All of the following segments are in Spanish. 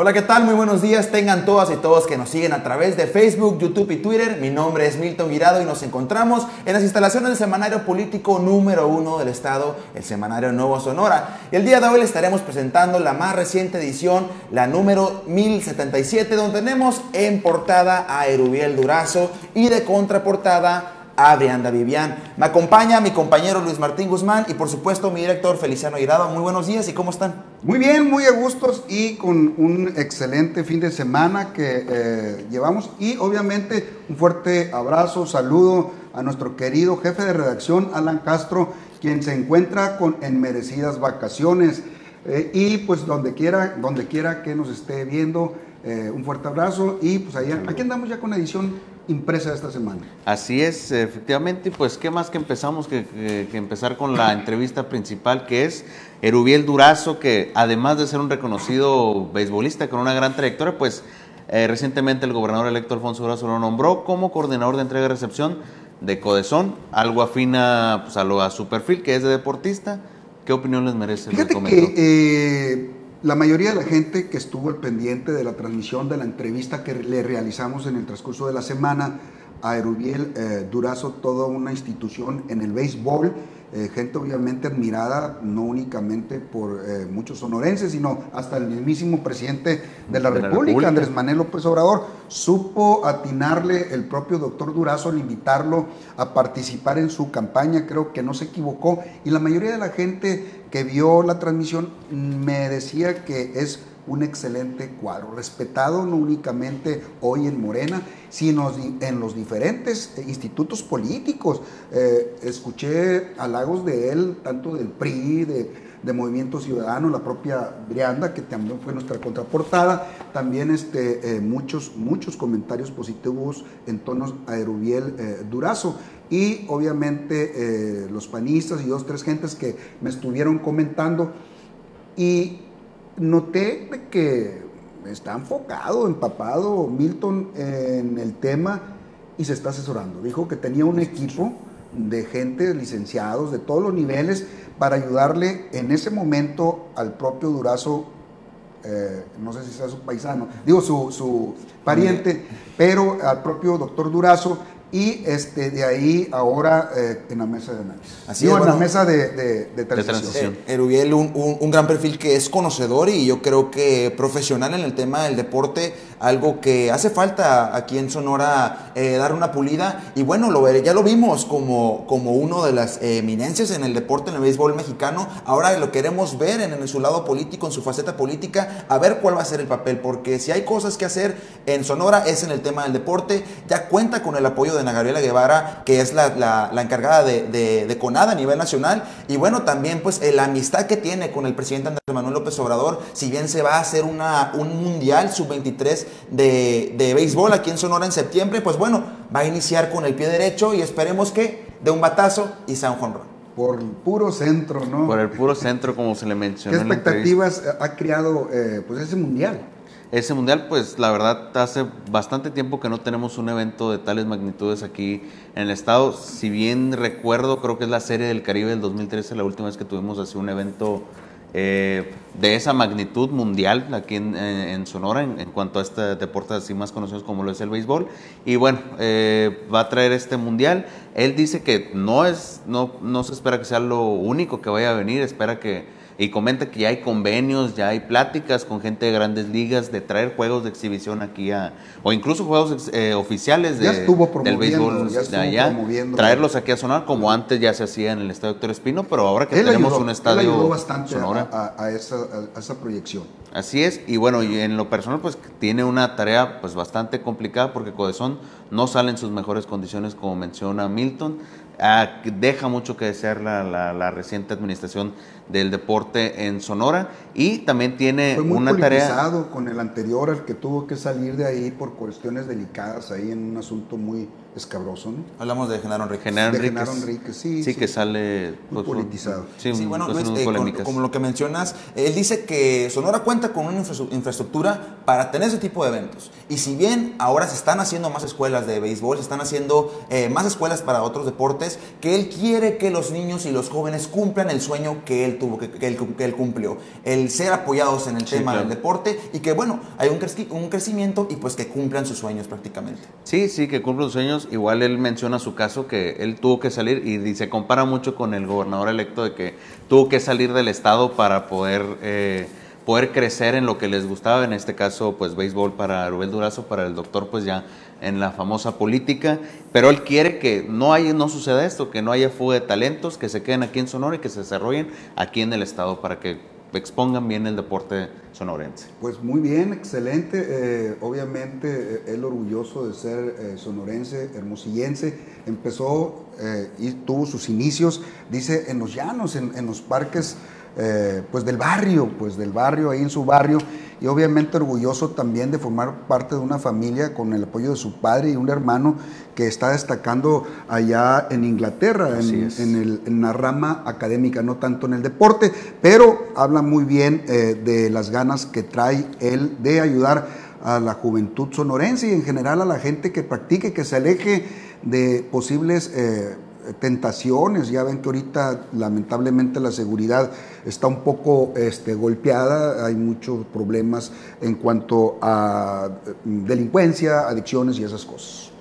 Hola, ¿qué tal? Muy buenos días. Tengan todas y todos que nos siguen a través de Facebook, YouTube y Twitter. Mi nombre es Milton Guirado y nos encontramos en las instalaciones del semanario político número uno del estado, el semanario Nuevo Sonora. Y el día de hoy les estaremos presentando la más reciente edición, la número 1077, donde tenemos en portada a Erubiel Durazo y de contraportada a Brianda Vivian. Me acompaña mi compañero Luis Martín Guzmán y por supuesto mi director Feliciano Guirado. Muy buenos días y ¿cómo están? Muy bien, muy a gustos y con un excelente fin de semana que eh, llevamos y obviamente un fuerte abrazo, saludo a nuestro querido jefe de redacción Alan Castro, quien se encuentra con en merecidas vacaciones eh, y pues donde quiera, donde quiera que nos esté viendo, eh, un fuerte abrazo y pues allá, aquí andamos ya con la edición impresa esta semana. Así es, efectivamente, pues qué más que empezamos que, empezar con la entrevista principal que es Erubiel Durazo, que además de ser un reconocido beisbolista con una gran trayectoria, pues eh, recientemente el gobernador electo Alfonso Durazo lo nombró como coordinador de entrega y recepción de Codezón, algo afina pues, a, lo, a su perfil, que es de deportista. ¿Qué opinión les merece? Fíjate que eh, la mayoría de la gente que estuvo al pendiente de la transmisión de la entrevista que le realizamos en el transcurso de la semana a Erubiel eh, Durazo, toda una institución en el béisbol, eh, gente obviamente admirada, no únicamente por eh, muchos sonorenses, sino hasta el mismísimo presidente de la, República, Andrés Manuel López Obrador, supo atinarle el propio doctor Durazo al invitarlo a participar en su campaña, creo que no se equivocó, y la mayoría de la gente que vio la transmisión me decía que es un excelente cuadro, respetado no únicamente hoy en Morena, sino en los diferentes eh, institutos políticos. Eh, escuché halagos de él, tanto del PRI, de, Movimiento Ciudadano, la propia Brianda, que también fue nuestra contraportada, también este, eh, muchos, muchos comentarios positivos en tonos a Erubiel Durazo. Y obviamente los panistas y dos, tres gentes que me estuvieron comentando. Y noté que está enfocado, empapado Milton en el tema y se está asesorando. Dijo que tenía un equipo de gente, licenciados de todos los niveles, para ayudarle en ese momento al propio Durazo, eh, no sé si sea su paisano, digo su, su pariente, pero al propio doctor Durazo y este, de ahí ahora eh, en la mesa de análisis. Así en la mesa de, de, transición. Eh, Erubiel, un, un, gran perfil que es conocedor y yo creo que profesional en el tema del deporte, algo que hace falta aquí en Sonora eh, dar una pulida. Y bueno, lo, ya lo vimos como, como uno de las eminencias en el deporte, en el béisbol mexicano. Ahora lo queremos ver en, en su lado político, en su faceta política, a ver cuál va a ser el papel, porque si hay cosas que hacer en Sonora es en el tema del deporte. Ya cuenta con el apoyo de Ana Gabriela Guevara, que es la, encargada de, CONADA a nivel nacional. Y bueno, también pues la amistad que tiene con el presidente Andrés Manuel López Obrador, si bien se va a hacer una, un mundial sub-23 de, de béisbol aquí en Sonora en septiembre, pues bueno, va a iniciar con el pie derecho y esperemos que de un batazo y sea un jonrón. Por el puro centro, ¿no? Por el puro centro, como se le mencionó. ¿Qué expectativas ha creado eh, pues ese mundial? Ese mundial, pues la verdad, hace bastante tiempo que no tenemos un evento de tales magnitudes aquí en el estado. Si bien recuerdo, creo que es la Serie del Caribe del 2013, la última vez que tuvimos así un evento eh, de esa magnitud mundial aquí en, Sonora en, cuanto a este deporte así más conocidos como lo es el béisbol. Y bueno, eh, va a traer este mundial. Él dice que no, es, no, no se espera que sea lo único que vaya a venir, espera que y comenta que ya hay convenios, ya hay pláticas con gente de grandes ligas de traer juegos de exhibición aquí a, o incluso juegos eh, oficiales de, del béisbol de allá, traerlos aquí a Sonora como antes ya se hacía en el estadio Doctor Espino, pero ahora que tenemos un estadio él ayudó bastante A, esa, a, esa, proyección. Así es, y bueno, y en lo personal pues tiene una tarea pues bastante complicada porque Codezón no sale en sus mejores condiciones como menciona Milton, Ah, deja mucho que desear la, reciente administración del deporte en Sonora y también tiene Fue muy una tarea con el anterior al que tuvo que salir de ahí por cuestiones delicadas ahí en un asunto muy escabroso, ¿no? Hablamos de Genaro Enrique. Genaro Enrique, sí. Sí, que sale... Muy pues, politizado. Sí, bueno, Luis, eh, como lo que mencionas, él dice que Sonora cuenta con una infraestructura para tener ese tipo de eventos. Y si bien ahora se están haciendo más escuelas de béisbol, se están haciendo eh, más escuelas para otros deportes, que él quiere que los niños y los jóvenes cumplan el sueño que él tuvo, que, él, cumplió. El ser apoyados en el tema del deporte y que, bueno, hay un, un crecimiento y pues que cumplan sus sueños prácticamente. Sí, sí, que cumplan sus sueños. Igual él menciona su caso que él tuvo que salir y, se compara mucho con el gobernador electo de que tuvo que salir del estado para poder, eh, poder crecer en lo que les gustaba, en este caso pues béisbol para Rubén Durazo, para el doctor pues ya en la famosa política, pero él quiere que no, haya, no suceda esto, que no haya fuga de talentos, que se queden aquí en Sonora y que se desarrollen aquí en el estado para que expongan bien el deporte sonorense. Pues muy bien, excelente. Eh, obviamente eh, él orgulloso de ser eh, sonorense, hermosillense. Empezó y tuvo sus inicios, dice, en los llanos, en, en los parques eh, pues del barrio, pues del barrio, ahí en su barrio, y obviamente orgulloso también de formar parte de una familia con el apoyo de su padre y un hermano que está destacando allá en Inglaterra, en, la rama académica, no tanto en el deporte, pero habla muy bien eh, de las ganas que trae él de ayudar a la juventud sonorense y en general a la gente que practique, que se aleje de posibles... Eh, tentaciones. Ya ven que ahorita lamentablemente la seguridad está un poco este, golpeada, hay muchos problemas en cuanto a mm, delincuencia, adicciones y esas cosas.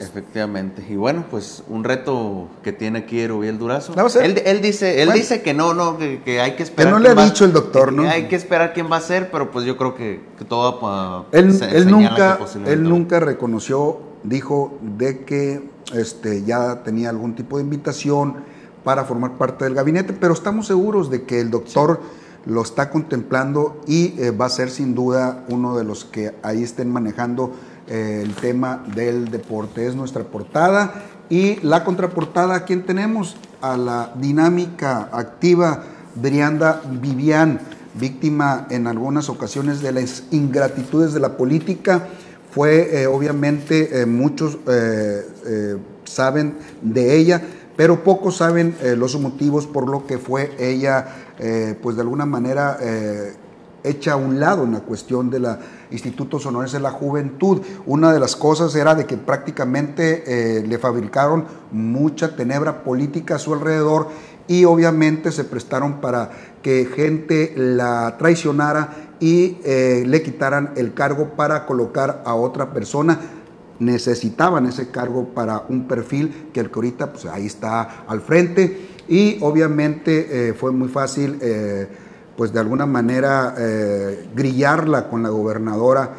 Efectivamente. Y bueno, pues un reto que tiene aquí Erubiel Durazo. Él, él, dice, él dice que no, no, que, hay que esperar. Que no le ha dicho el doctor, ¿no? Hay que esperar quién va a ser, pero pues yo creo que, todo va él, él nunca, él nunca reconoció, dijo de que este, ya tenía algún tipo de invitación para formar parte del gabinete, pero estamos seguros de que el doctor lo está contemplando y eh, va a ser sin duda uno de los que ahí estén manejando eh, el tema del deporte. Es nuestra portada y la contraportada, ¿quién tenemos? A la dinámica activa Brianda Vivian, víctima en algunas ocasiones de las ingratitudes de la política fue eh, obviamente eh, muchos eh, saben de ella, pero pocos saben los motivos por lo que fue ella, pues de alguna manera hecha a un lado en la cuestión de la Instituto Sonorense de la Juventud. Una de las cosas era de que prácticamente le fabricaron mucha tenebra política a su alrededor y obviamente se prestaron para que gente la traicionara y eh, le quitaran el cargo para colocar a otra persona. Necesitaban ese cargo para un perfil que el que ahorita pues, ahí está al frente y obviamente eh, fue muy fácil eh, pues de alguna manera grillarla con la gobernadora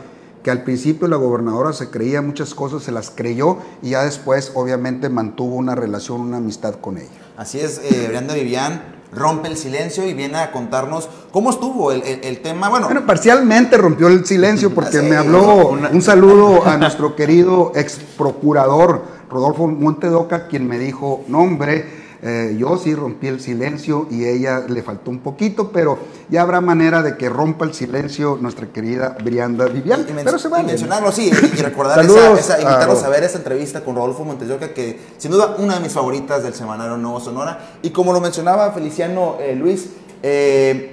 que al principio la gobernadora se creía muchas cosas, se las creyó y ya después obviamente mantuvo una relación, una amistad con ella. Así es, eh, Brenda Vivian rompe el silencio y viene a contarnos cómo estuvo el, tema. Bueno, parcialmente rompió el silencio porque me habló un saludo a nuestro querido ex procurador Rodolfo Montedoca, quien me dijo, no hombre, eh, yo sí rompí el silencio y ella le faltó un poquito, pero ya habrá manera de que rompa el silencio nuestra querida Brianda Vivian. pero se vale. mencionarlo, sí, y recordar esa, invitarlos a, ver esa entrevista con Rodolfo Montesioca, que sin duda una de mis favoritas del semanario Nuevo Sonora. Y como lo mencionaba Feliciano eh, Luis, eh,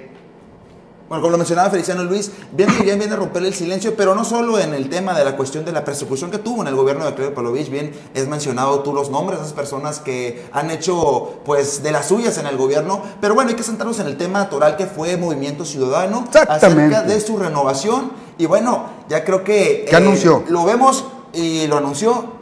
bueno, como lo mencionaba Feliciano Luis, bien bien viene a romper el silencio, pero no solo en el tema de la cuestión de la persecución que tuvo en el gobierno de Claudio Palovich, bien es mencionado tú los nombres de esas personas que han hecho pues de las suyas en el gobierno, pero bueno, hay que centrarnos en el tema natural que fue Movimiento Ciudadano acerca de su renovación y bueno, ya creo que ¿Qué anunció? Eh, lo vemos y lo anunció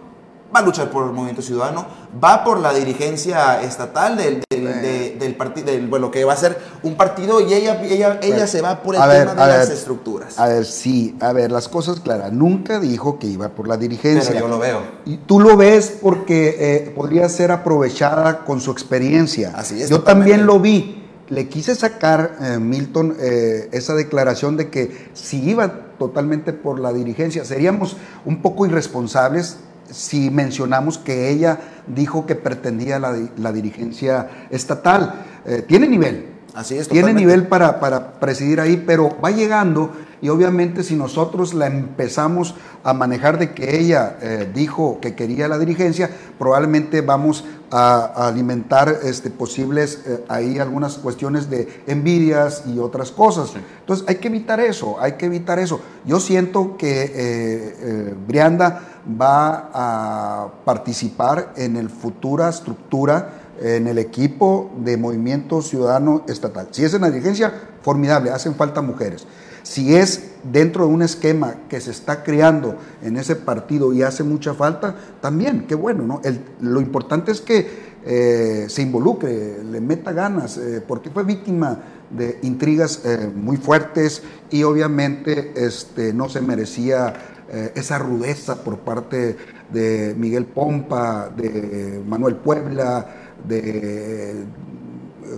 va a luchar por el movimiento ciudadano, va por la dirigencia estatal del, del, partido, bueno, que va a ser un partido y ella, ella, ella se va por el tema de las estructuras. A ver, sí, a ver, las cosas claras. Nunca dijo que iba por la dirigencia. Pero yo lo veo. Y tú lo ves porque eh, podría ser aprovechada con su experiencia. Así es. Yo también lo vi. Le quise sacar, eh, Milton, eh, esa declaración de que si iba totalmente por la dirigencia, seríamos un poco irresponsables si mencionamos que ella dijo que pretendía la, la dirigencia estatal. Eh, tiene nivel. Así es. Tiene nivel para, para presidir ahí, pero va llegando y obviamente si nosotros la empezamos a manejar de que ella eh, dijo que quería la dirigencia, probablemente vamos a, alimentar este, posibles eh, ahí algunas cuestiones de envidias y otras cosas. Entonces hay que evitar eso, hay que evitar eso. Yo siento que eh, Brianda va a participar en el futura estructura en el equipo de Movimiento Ciudadano Estatal. Si es en la dirigencia, formidable, hacen falta mujeres. Si es dentro de un esquema que se está creando en ese partido y hace mucha falta, también, qué bueno, ¿no? lo importante es que eh, se involucre, le meta ganas, eh, porque fue víctima de intrigas eh, muy fuertes y obviamente este, no se merecía esa rudeza por parte de Miguel Pompa, de Manuel Puebla, de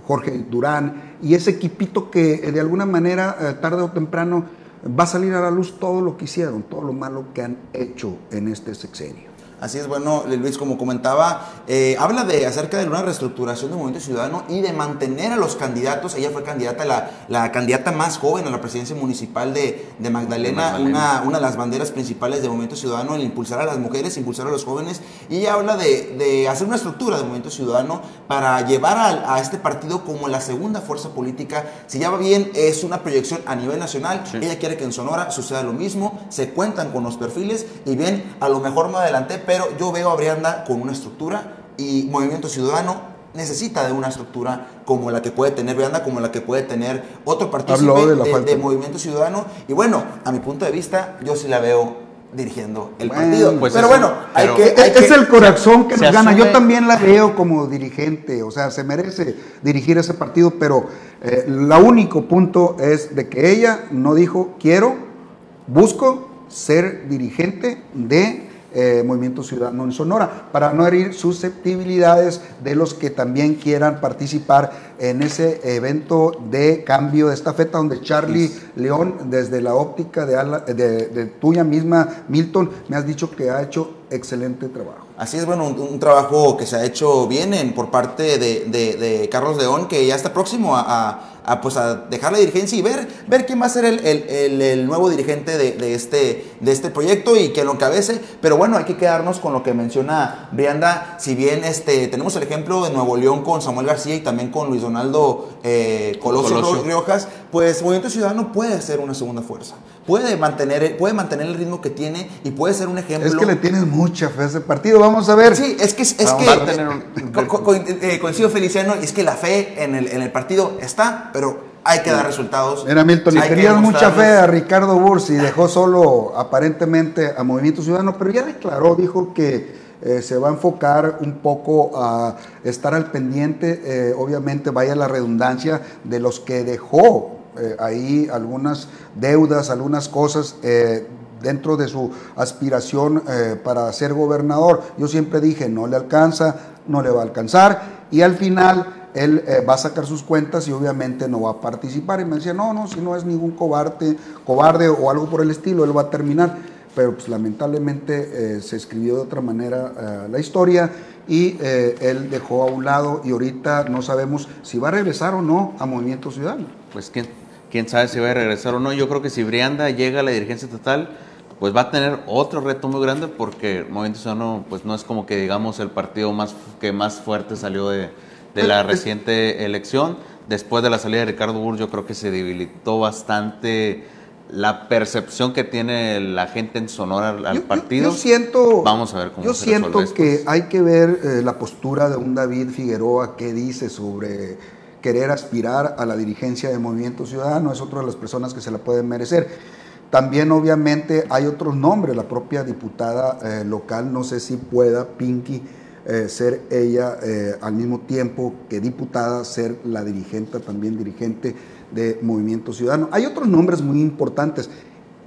Jorge Durán, y ese equipito que de alguna manera, eh, tarde o temprano, va a salir a la luz todo lo que hicieron, todo lo malo que han hecho en este sexenio. Así es, bueno, Luis, como comentaba, eh, habla de acerca de una reestructuración del movimiento ciudadano y de mantener a los candidatos. Ella fue candidata, la, la candidata más joven a la presidencia municipal de, de Magdalena, Una, una, de las banderas principales del movimiento ciudadano, el impulsar a las mujeres, impulsar a los jóvenes. Y ella habla de, de hacer una estructura del movimiento ciudadano para llevar a, a, este partido como la segunda fuerza política. Si ya va bien, es una proyección a nivel nacional. Ella quiere que en Sonora suceda lo mismo, se cuentan con los perfiles y bien, a lo mejor más adelante pero yo veo a Brianda con una estructura y Movimiento Ciudadano necesita de una estructura como la que puede tener Brianda, como la que puede tener otro partido de, Movimiento Ciudadano. Y bueno, a mi punto de vista, yo sí la veo dirigiendo el partido. Pues pero bueno, hay que, es el corazón que nos gana. Yo también la veo como dirigente, o sea, se merece dirigir ese partido, pero el eh, único punto es de que ella no dijo quiero, busco ser dirigente de eh, Movimiento Ciudadano en Sonora, para no herir susceptibilidades de los que también quieran participar en ese evento de cambio de estafeta, donde Charlie León, desde la óptica de, de, tuya misma, Milton, me has dicho que ha hecho excelente trabajo. Así es, bueno, un, trabajo que se ha hecho bien en, por parte de, Carlos León, que ya está próximo a a, pues a dejar la dirigencia y ver, ver quién va a ser el, el, el, nuevo dirigente de, de, este, de este proyecto y que lo encabece. Pero bueno, hay que quedarnos con lo que menciona Brianda. Si bien este, tenemos el ejemplo de Nuevo León con Samuel García y también con Luis Donaldo eh, Colosio, Riojas, pues Movimiento Ciudadano puede ser una segunda fuerza. Puede mantener, puede mantener el ritmo que tiene y puede ser un ejemplo. Es que le tienes mucha fe a ese partido, vamos a ver. Sí, es que, es, que eh, coincido Feliciano, y es que la fe en el, en el partido está, pero hay que dar resultados. Era Milton, le tenías mucha fe a Ricardo Bursi, dejó solo aparentemente a Movimiento Ciudadano, pero ya declaró, dijo que eh, se va a enfocar un poco a estar al pendiente, eh, obviamente vaya la redundancia, de los que dejó eh, ahí algunas deudas, algunas cosas dentro de su aspiración para ser gobernador. Yo siempre dije, no le alcanza, no le va a alcanzar, y al final él eh, va a sacar sus cuentas y obviamente no va a participar. Y me decía, no, no, si no es ningún cobarde, cobarde o algo por el estilo, él va a terminar. Pero pues lamentablemente eh, se escribió de otra manera eh, la historia y él dejó a un lado y ahorita no sabemos si va a regresar o no a Movimiento Ciudadano. Pues quién, quién sabe si va a regresar o no. Yo creo que si Brianda llega a la dirigencia estatal, pues va a tener otro reto muy grande porque Movimiento Ciudadano pues no es como que digamos el partido más que más fuerte salió de, de la reciente elección. Después de la salida de Ricardo Burr, yo creo que se debilitó bastante la percepción que tiene la gente en Sonora al partido. Yo, siento, vamos a ver cómo yo siento que hay que ver eh, la postura de un David Figueroa que dice sobre querer aspirar a la dirigencia de Movimiento Ciudadano, es otra de las personas que se la pueden merecer. También obviamente hay otros nombres, la propia diputada eh, local, no sé si pueda, Pinky, eh, ser ella eh, al mismo tiempo que diputada, ser la dirigente, también dirigente de Movimiento Ciudadano. Hay otros nombres muy importantes.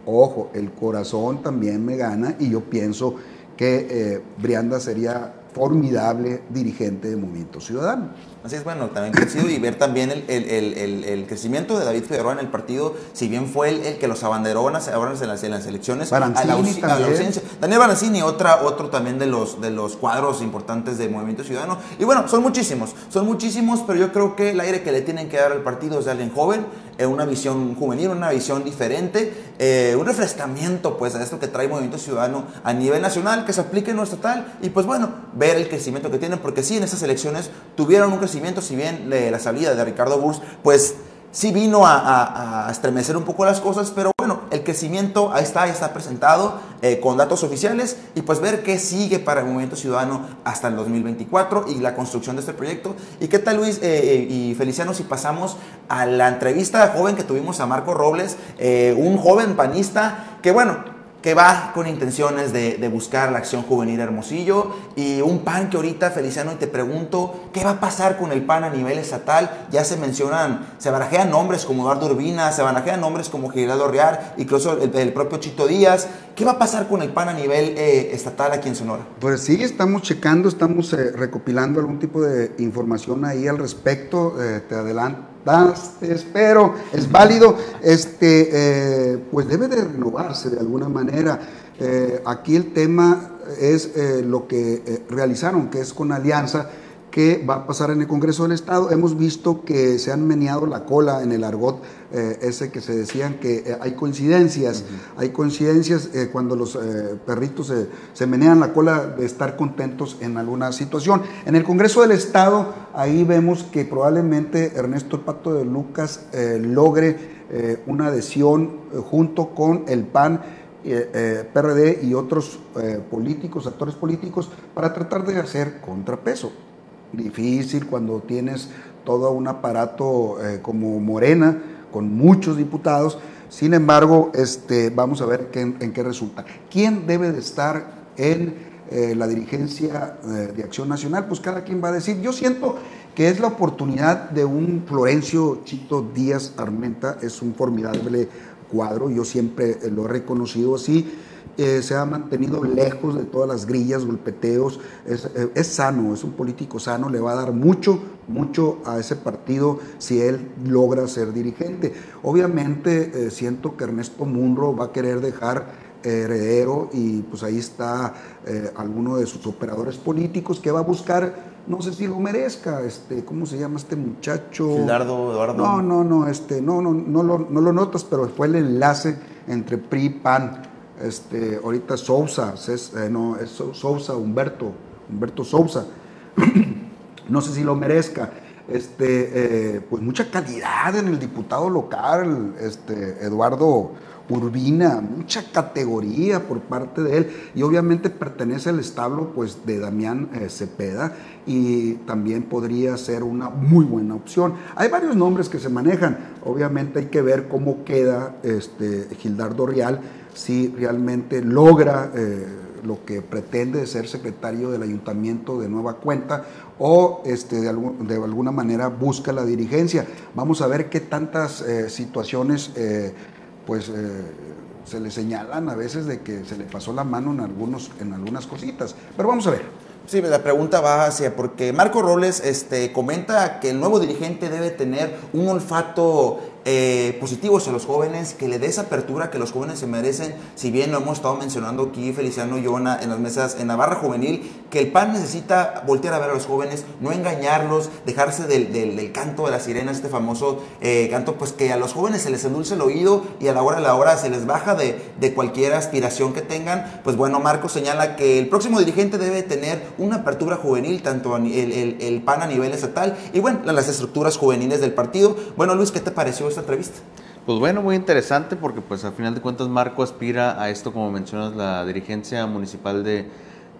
Ojo, el corazón también me gana y yo pienso que Brianda sería formidable dirigente de Movimiento Ciudadano. Así es, bueno, también coincido y ver también el, el, el, crecimiento de David Figueroa en el partido, si bien fue el, que los abanderó en las, en las, elecciones. Barancini a la, Daniel Barancini, otra, otro también de los, de los cuadros importantes del Movimiento Ciudadano. Y bueno, son muchísimos, son muchísimos, pero yo creo que el aire que le tienen que dar al partido es de alguien joven, eh, una visión juvenil, una visión diferente, eh, un refrescamiento pues a esto que trae Movimiento Ciudadano a nivel nacional, que se aplique en nuestro tal y pues bueno, ver el crecimiento que tienen, porque sí, en esas elecciones tuvieron un crecimiento si bien la salida de Ricardo Burs, pues sí vino a, estremecer un poco las cosas, pero bueno, el crecimiento ahí está, ahí está presentado eh, con datos oficiales y pues ver qué sigue para el Movimiento Ciudadano hasta el 2024 y la construcción de este proyecto. ¿Y qué tal Luis eh, eh, y Feliciano si pasamos a la entrevista joven que tuvimos a Marco Robles, un joven panista que bueno, que va con intenciones de, buscar la acción juvenil Hermosillo y un PAN que ahorita, Feliciano, y te pregunto, ¿qué va a pasar con el PAN a nivel estatal? Ya se mencionan, se barajean nombres como Eduardo Urbina, se barajean nombres como Giraldo Real, incluso el, propio Chito Díaz. ¿Qué va a pasar con el PAN a nivel eh, estatal aquí en Sonora? Pues sí, estamos checando, estamos eh, recopilando algún tipo de información ahí al respecto. Eh, te adelanto espero, es válido, este, eh, pues debe de renovarse de alguna manera. Eh, aquí el tema es eh, lo que realizaron, que es con alianza que va a pasar en el Congreso del Estado. Hemos visto que se han meneado la cola en el argot eh, ese que se decían que eh, hay coincidencias, hay coincidencias eh, cuando los perritos se, menean la cola de estar contentos en alguna situación. En el Congreso del Estado, ahí vemos que probablemente Ernesto Pato de Lucas logre una adhesión junto con el PAN. PRD y otros políticos, actores políticos, para tratar de hacer contrapeso difícil cuando tienes todo un aparato eh, como Morena, con muchos diputados. Sin embargo, este, vamos a ver en qué resulta. ¿Quién debe de estar en eh, la dirigencia eh, de Acción Nacional? Pues cada quien va a decir. Yo siento que es la oportunidad de un Florencio Chito Díaz Armenta, es un formidable cuadro, yo siempre lo he reconocido así eh, se ha mantenido lejos de todas las grillas, golpeteos, eh, es, sano, es un político sano, le va a dar mucho, mucho a ese partido si él logra ser dirigente. Obviamente eh, siento que Ernesto Munro va a querer dejar heredero y pues ahí está alguno de sus operadores políticos que va a buscar no sé si lo merezca, este, ¿cómo se llama este muchacho? Eduardo. No, no, no, este, no, no, no lo, no lo notas, pero fue el enlace entre PRI y PAN este, ahorita Sousa, eh, no, es Sousa, Humberto, Humberto Sousa, no sé si lo merezca, este, eh, pues mucha calidad en el diputado local, este, Eduardo Urbina, mucha categoría por parte de él y obviamente pertenece al establo pues de Damián eh, Cepeda y también podría ser una muy buena opción. Hay varios nombres que se manejan, obviamente hay que ver cómo queda este Gildardo Real si realmente logra eh, lo que pretende ser secretario del ayuntamiento de nueva cuenta o este, de, alguna manera busca la dirigencia. Vamos a ver qué tantas eh, situaciones eh, pues, se le señalan a veces de que se le pasó la mano en, algunos, en algunas cositas. Pero vamos a ver. Sí, la pregunta va hacia, porque Marco Robles este, comenta que el nuevo dirigente debe tener un olfato eh, positivos a los jóvenes, que le dé esa apertura que los jóvenes se merecen. Si bien lo hemos estado mencionando aquí, Feliciano y yo en, las mesas, en la barra juvenil, que el PAN necesita voltear a ver a los jóvenes, no engañarlos, dejarse del, del, canto de la sirena, este famoso eh, canto, pues que a los jóvenes se les endulce el oído y a la hora de la hora se les baja de, de cualquier aspiración que tengan. Pues bueno, Marco señala que el próximo dirigente debe tener una apertura juvenil, tanto el, el, el PAN a nivel estatal y bueno, las estructuras juveniles del partido. Bueno, Luis, ¿qué te pareció? Esta entrevista? Pues bueno, muy interesante porque pues al final de cuentas Marco aspira a esto, como mencionas, la dirigencia municipal de,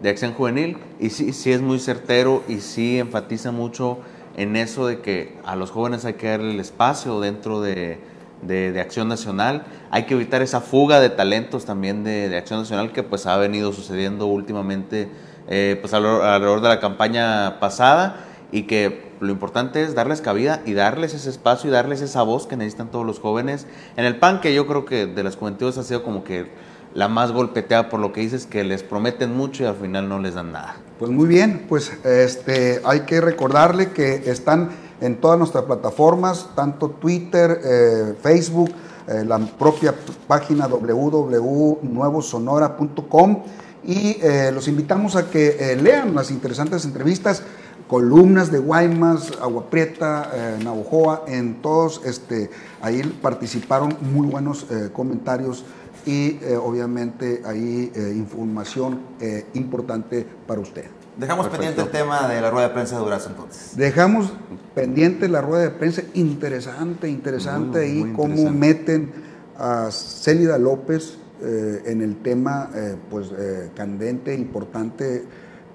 de Acción Juvenil y sí, sí es muy certero y sí enfatiza mucho en eso de que a los jóvenes hay que darle el espacio dentro de, de, Acción Nacional. Hay que evitar esa fuga de talentos también de, de Acción Nacional que pues ha venido sucediendo últimamente eh, pues alrededor de la campaña pasada y que lo importante es darles cabida y darles ese espacio y darles esa voz que necesitan todos los jóvenes. En el PAN, que yo creo que de las juventudes ha sido como que la más golpeteada por lo que dices, que les prometen mucho y al final no les dan nada. Pues muy bien, pues este, hay que recordarle que están en todas nuestras plataformas, tanto Twitter, eh, Facebook, eh, la propia página www.nuevosonora.com y eh, los invitamos a que lean las interesantes entrevistas, columnas de Guaymas, Agua Prieta, Navojoa, en todos, este, ahí participaron muy buenos comentarios y eh, obviamente ahí eh, información eh, importante para usted. Dejamos pendiente el tema de la rueda de prensa de Durazo entonces. Dejamos pendiente la rueda de prensa, interesante, interesante ahí cómo meten a Célida López en el tema pues candente, importante,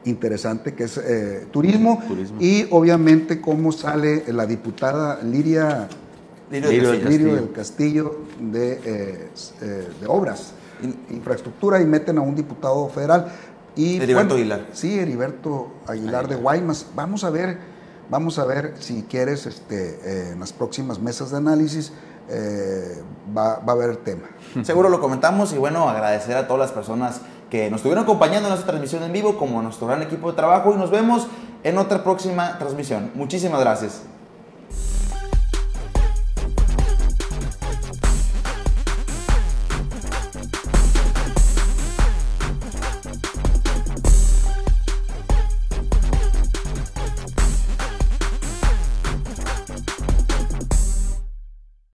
interesante que es turismo, turismo, y obviamente cómo sale la diputada Liria Lirio, del Castillo, de, eh, eh, de Obras, Infraestructura, y meten a un diputado federal. Y, Heriberto Aguilar. Sí, Heriberto Aguilar, de Guaymas. Vamos a ver, vamos a ver si quieres este, eh, en las próximas mesas de análisis. va, va, a haber tema. Seguro lo comentamos y bueno, agradecer a todas las personas que nos estuvieron acompañando en esta transmisión en vivo, como nuestro gran equipo de trabajo y nos vemos en otra próxima transmisión. Muchísimas gracias.